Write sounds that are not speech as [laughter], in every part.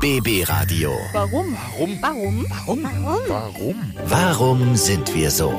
BB Radio. Warum? Warum? Warum? Warum? Warum? Warum sind wir so?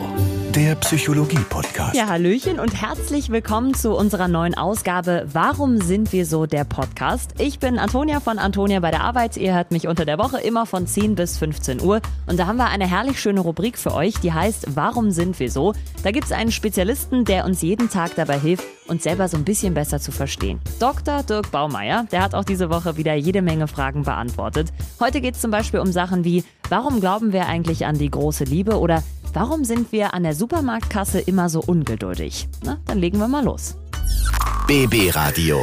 Der Psychologie-Podcast. Ja, Hallöchen und herzlich willkommen zu unserer neuen Ausgabe Warum sind wir so der Podcast. Ich bin Antonia von Antonia bei der Arbeit. Ihr hört mich unter der Woche immer von 10 bis 15 Uhr. Und da haben wir eine herrlich schöne Rubrik für euch, die heißt Warum sind wir so? Da gibt es einen Spezialisten, der uns jeden Tag dabei hilft, uns selber so ein bisschen besser zu verstehen. Dr. Dirk Baumeier, der hat auch diese Woche wieder jede Menge Fragen beantwortet. Heute geht es zum Beispiel um Sachen wie, warum glauben wir eigentlich an die große Liebe oder Warum sind wir an der Supermarktkasse immer so ungeduldig? Na, dann legen wir mal los. BB Radio.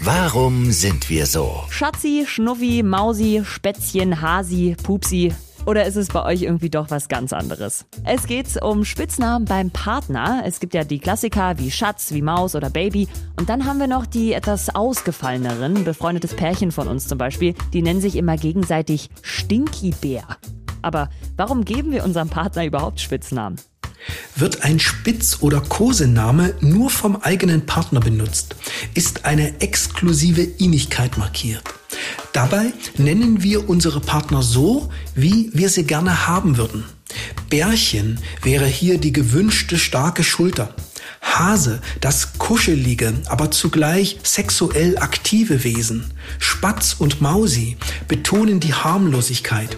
Warum sind wir so? Schatzi, Schnuffi, Mausi, Spätzchen, Hasi, Pupsi. Oder ist es bei euch irgendwie doch was ganz anderes? Es geht um Spitznamen beim Partner. Es gibt ja die Klassiker wie Schatz, wie Maus oder Baby. Und dann haben wir noch die etwas ausgefalleneren, befreundetes Pärchen von uns zum Beispiel. Die nennen sich immer gegenseitig Stinky Bär. Aber warum geben wir unserem Partner überhaupt Spitznamen? Wird ein Spitz- oder Kosename nur vom eigenen Partner benutzt, ist eine exklusive Innigkeit markiert. Dabei nennen wir unsere Partner so, wie wir sie gerne haben würden. Bärchen wäre hier die gewünschte starke Schulter. Hase, das kuschelige, aber zugleich sexuell aktive Wesen. Spatz und Mausi betonen die Harmlosigkeit.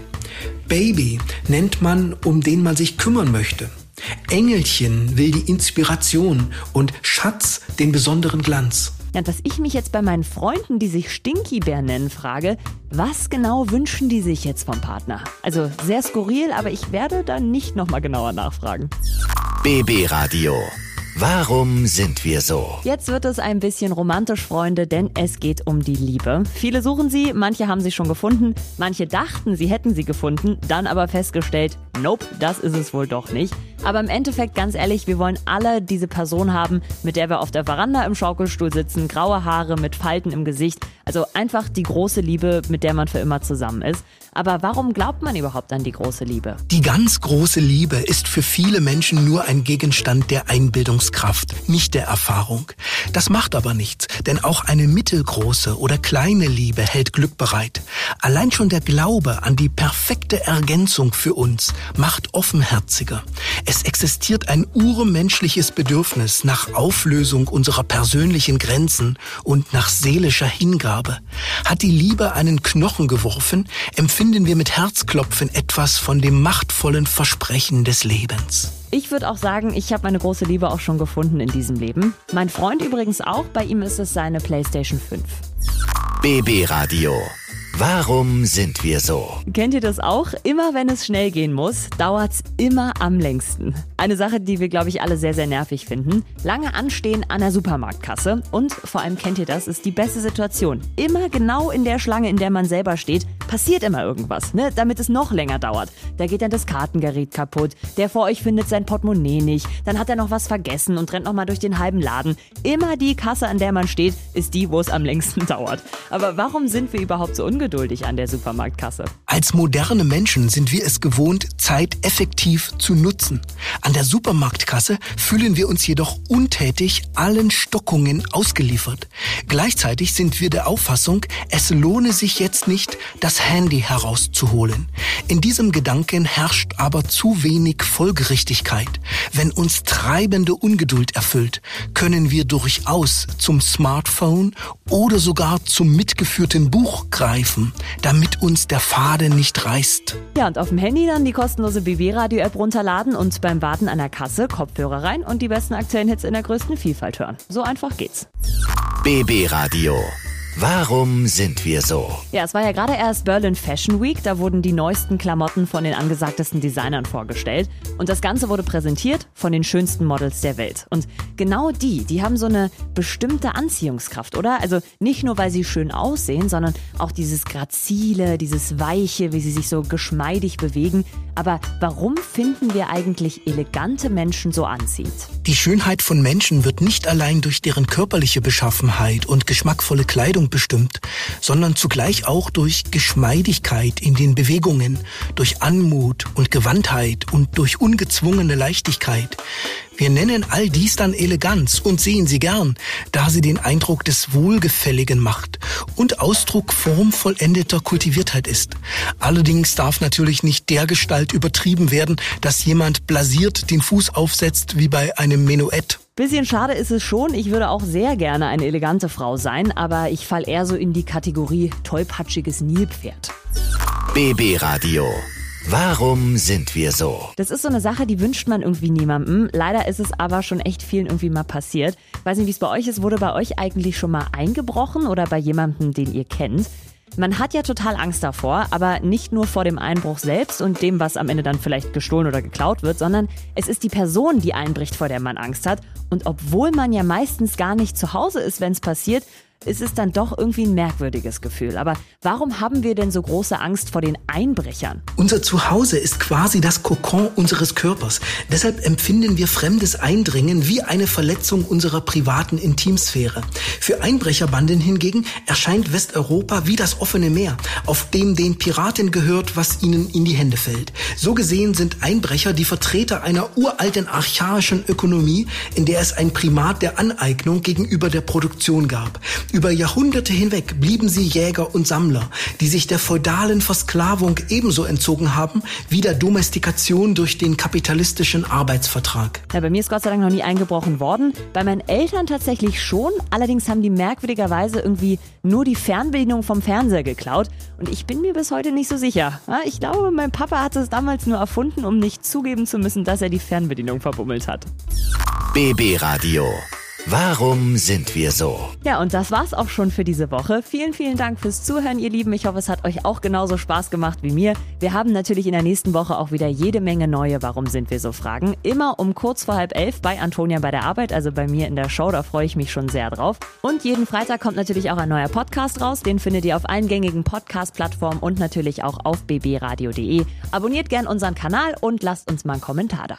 Baby nennt man, um den man sich kümmern möchte. Engelchen will die Inspiration und Schatz den besonderen Glanz. Ja, dass ich mich jetzt bei meinen Freunden, die sich Stinky Bär nennen, frage, was genau wünschen die sich jetzt vom Partner? Also sehr skurril, aber ich werde da nicht nochmal genauer nachfragen. BB Radio. Warum sind wir so? Jetzt wird es ein bisschen romantisch, Freunde, denn es geht um die Liebe. Viele suchen sie, manche haben sie schon gefunden, manche dachten, sie hätten sie gefunden, dann aber festgestellt, nope, das ist es wohl doch nicht. Aber im Endeffekt, ganz ehrlich, wir wollen alle diese Person haben, mit der wir auf der Veranda im Schaukelstuhl sitzen, graue Haare mit Falten im Gesicht. Also einfach die große Liebe, mit der man für immer zusammen ist. Aber warum glaubt man überhaupt an die große Liebe? Die ganz große Liebe ist für viele Menschen nur ein Gegenstand der Einbildungskraft, nicht der Erfahrung. Das macht aber nichts, denn auch eine mittelgroße oder kleine Liebe hält Glück bereit. Allein schon der Glaube an die perfekte Ergänzung für uns macht offenherziger. Es existiert ein urmenschliches Bedürfnis nach Auflösung unserer persönlichen Grenzen und nach seelischer Hingabe. Hat die Liebe einen Knochen geworfen, empfinden wir mit Herzklopfen etwas von dem machtvollen Versprechen des Lebens. Ich würde auch sagen, ich habe meine große Liebe auch schon gefunden in diesem Leben. Mein Freund übrigens auch, bei ihm ist es seine PlayStation 5. BB Radio. Warum sind wir so? Kennt ihr das auch? Immer wenn es schnell gehen muss, dauert's immer am längsten. Eine Sache, die wir, glaube ich, alle sehr, sehr nervig finden. Lange anstehen an der Supermarktkasse und vor allem kennt ihr das, ist die beste Situation. Immer genau in der Schlange, in der man selber steht, passiert immer irgendwas, ne? damit es noch länger dauert. Da geht dann das Kartengerät kaputt, der vor euch findet sein Portemonnaie nicht, dann hat er noch was vergessen und rennt nochmal durch den halben Laden. Immer die Kasse, an der man steht, ist die, wo es am längsten [laughs] dauert. Aber warum sind wir überhaupt so ungeduldig an der Supermarktkasse? Als moderne Menschen sind wir es gewohnt, Zeit effektiv zu nutzen. An der Supermarktkasse fühlen wir uns jedoch untätig allen Stockungen ausgeliefert. Gleichzeitig sind wir der Auffassung, es lohne sich jetzt nicht, das Handy herauszuholen. In diesem Gedanken herrscht aber zu wenig Folgerichtigkeit. Wenn uns treibende Ungeduld erfüllt, können wir durchaus zum Smartphone oder sogar zum mitgeführten Buch greifen, damit uns der Faden nicht reißt. Ja, und auf dem Handy dann die kostenlose BB-Radio-App runterladen und beim Warten an der Kasse Kopfhörer rein und die besten aktuellen Hits in der größten Vielfalt hören. So einfach geht's. BB Radio. Warum sind wir so? Ja, es war ja gerade erst Berlin Fashion Week. Da wurden die neuesten Klamotten von den angesagtesten Designern vorgestellt. Und das Ganze wurde präsentiert von den schönsten Models der Welt. Und genau die, die haben so eine bestimmte Anziehungskraft, oder? Also nicht nur, weil sie schön aussehen, sondern auch dieses Grazile, dieses Weiche, wie sie sich so geschmeidig bewegen. Aber warum finden wir eigentlich elegante Menschen so anziehend? Die Schönheit von Menschen wird nicht allein durch deren körperliche Beschaffenheit und geschmackvolle Kleidung Kleidung bestimmt, sondern zugleich auch durch Geschmeidigkeit in den Bewegungen, durch Anmut und Gewandtheit und durch ungezwungene Leichtigkeit. Wir nennen all dies dann Eleganz und sehen sie gern, da sie den Eindruck des Wohlgefälligen macht und Ausdruck formvollendeter Kultiviertheit ist. Allerdings darf natürlich nicht der Gestalt übertrieben werden, dass jemand blasiert den Fuß aufsetzt wie bei einem Menuett. Bisschen schade ist es schon. Ich würde auch sehr gerne eine elegante Frau sein, aber ich fall eher so in die Kategorie tollpatschiges Nilpferd. BB Radio. Warum sind wir so? Das ist so eine Sache, die wünscht man irgendwie niemandem. Leider ist es aber schon echt vielen irgendwie mal passiert. Ich weiß nicht, wie es bei euch ist. Wurde bei euch eigentlich schon mal eingebrochen oder bei jemandem, den ihr kennt? Man hat ja total Angst davor, aber nicht nur vor dem Einbruch selbst und dem, was am Ende dann vielleicht gestohlen oder geklaut wird, sondern es ist die Person, die einbricht, vor der man Angst hat. Und obwohl man ja meistens gar nicht zu Hause ist, wenn es passiert, ist es dann doch irgendwie ein merkwürdiges Gefühl. Aber warum haben wir denn so große Angst vor den Einbrechern? Unser Zuhause ist quasi das Kokon unseres Körpers. Deshalb empfinden wir fremdes Eindringen wie eine Verletzung unserer privaten Intimsphäre. Für Einbrecherbanden hingegen erscheint Westeuropa wie das offene Meer, auf dem den Piraten gehört, was ihnen in die Hände fällt. So gesehen sind Einbrecher die Vertreter einer uralten archaischen Ökonomie, in der es ein Primat der Aneignung gegenüber der Produktion gab. Über Jahrhunderte hinweg blieben sie Jäger und Sammler, die sich der feudalen Versklavung ebenso entzogen haben wie der Domestikation durch den kapitalistischen Arbeitsvertrag. Ja, bei mir ist Gott sei Dank noch nie eingebrochen worden. Bei meinen Eltern tatsächlich schon. Allerdings haben die merkwürdigerweise irgendwie nur die Fernbedienung vom Fernseher geklaut. Und ich bin mir bis heute nicht so sicher. Ich glaube, mein Papa hat es damals nur erfunden, um nicht zugeben zu müssen, dass er die Fernbedienung verbummelt hat. BB Radio. Warum sind wir so? Ja, und das war's auch schon für diese Woche. Vielen, vielen Dank fürs Zuhören, ihr Lieben. Ich hoffe, es hat euch auch genauso Spaß gemacht wie mir. Wir haben natürlich in der nächsten Woche auch wieder jede Menge neue Warum sind wir so Fragen. Immer um kurz vor halb elf bei Antonia bei der Arbeit, also bei mir in der Show. Da freue ich mich schon sehr drauf. Und jeden Freitag kommt natürlich auch ein neuer Podcast raus. Den findet ihr auf allen gängigen Podcast-Plattformen und natürlich auch auf bbradio.de. Abonniert gern unseren Kanal und lasst uns mal einen Kommentar da.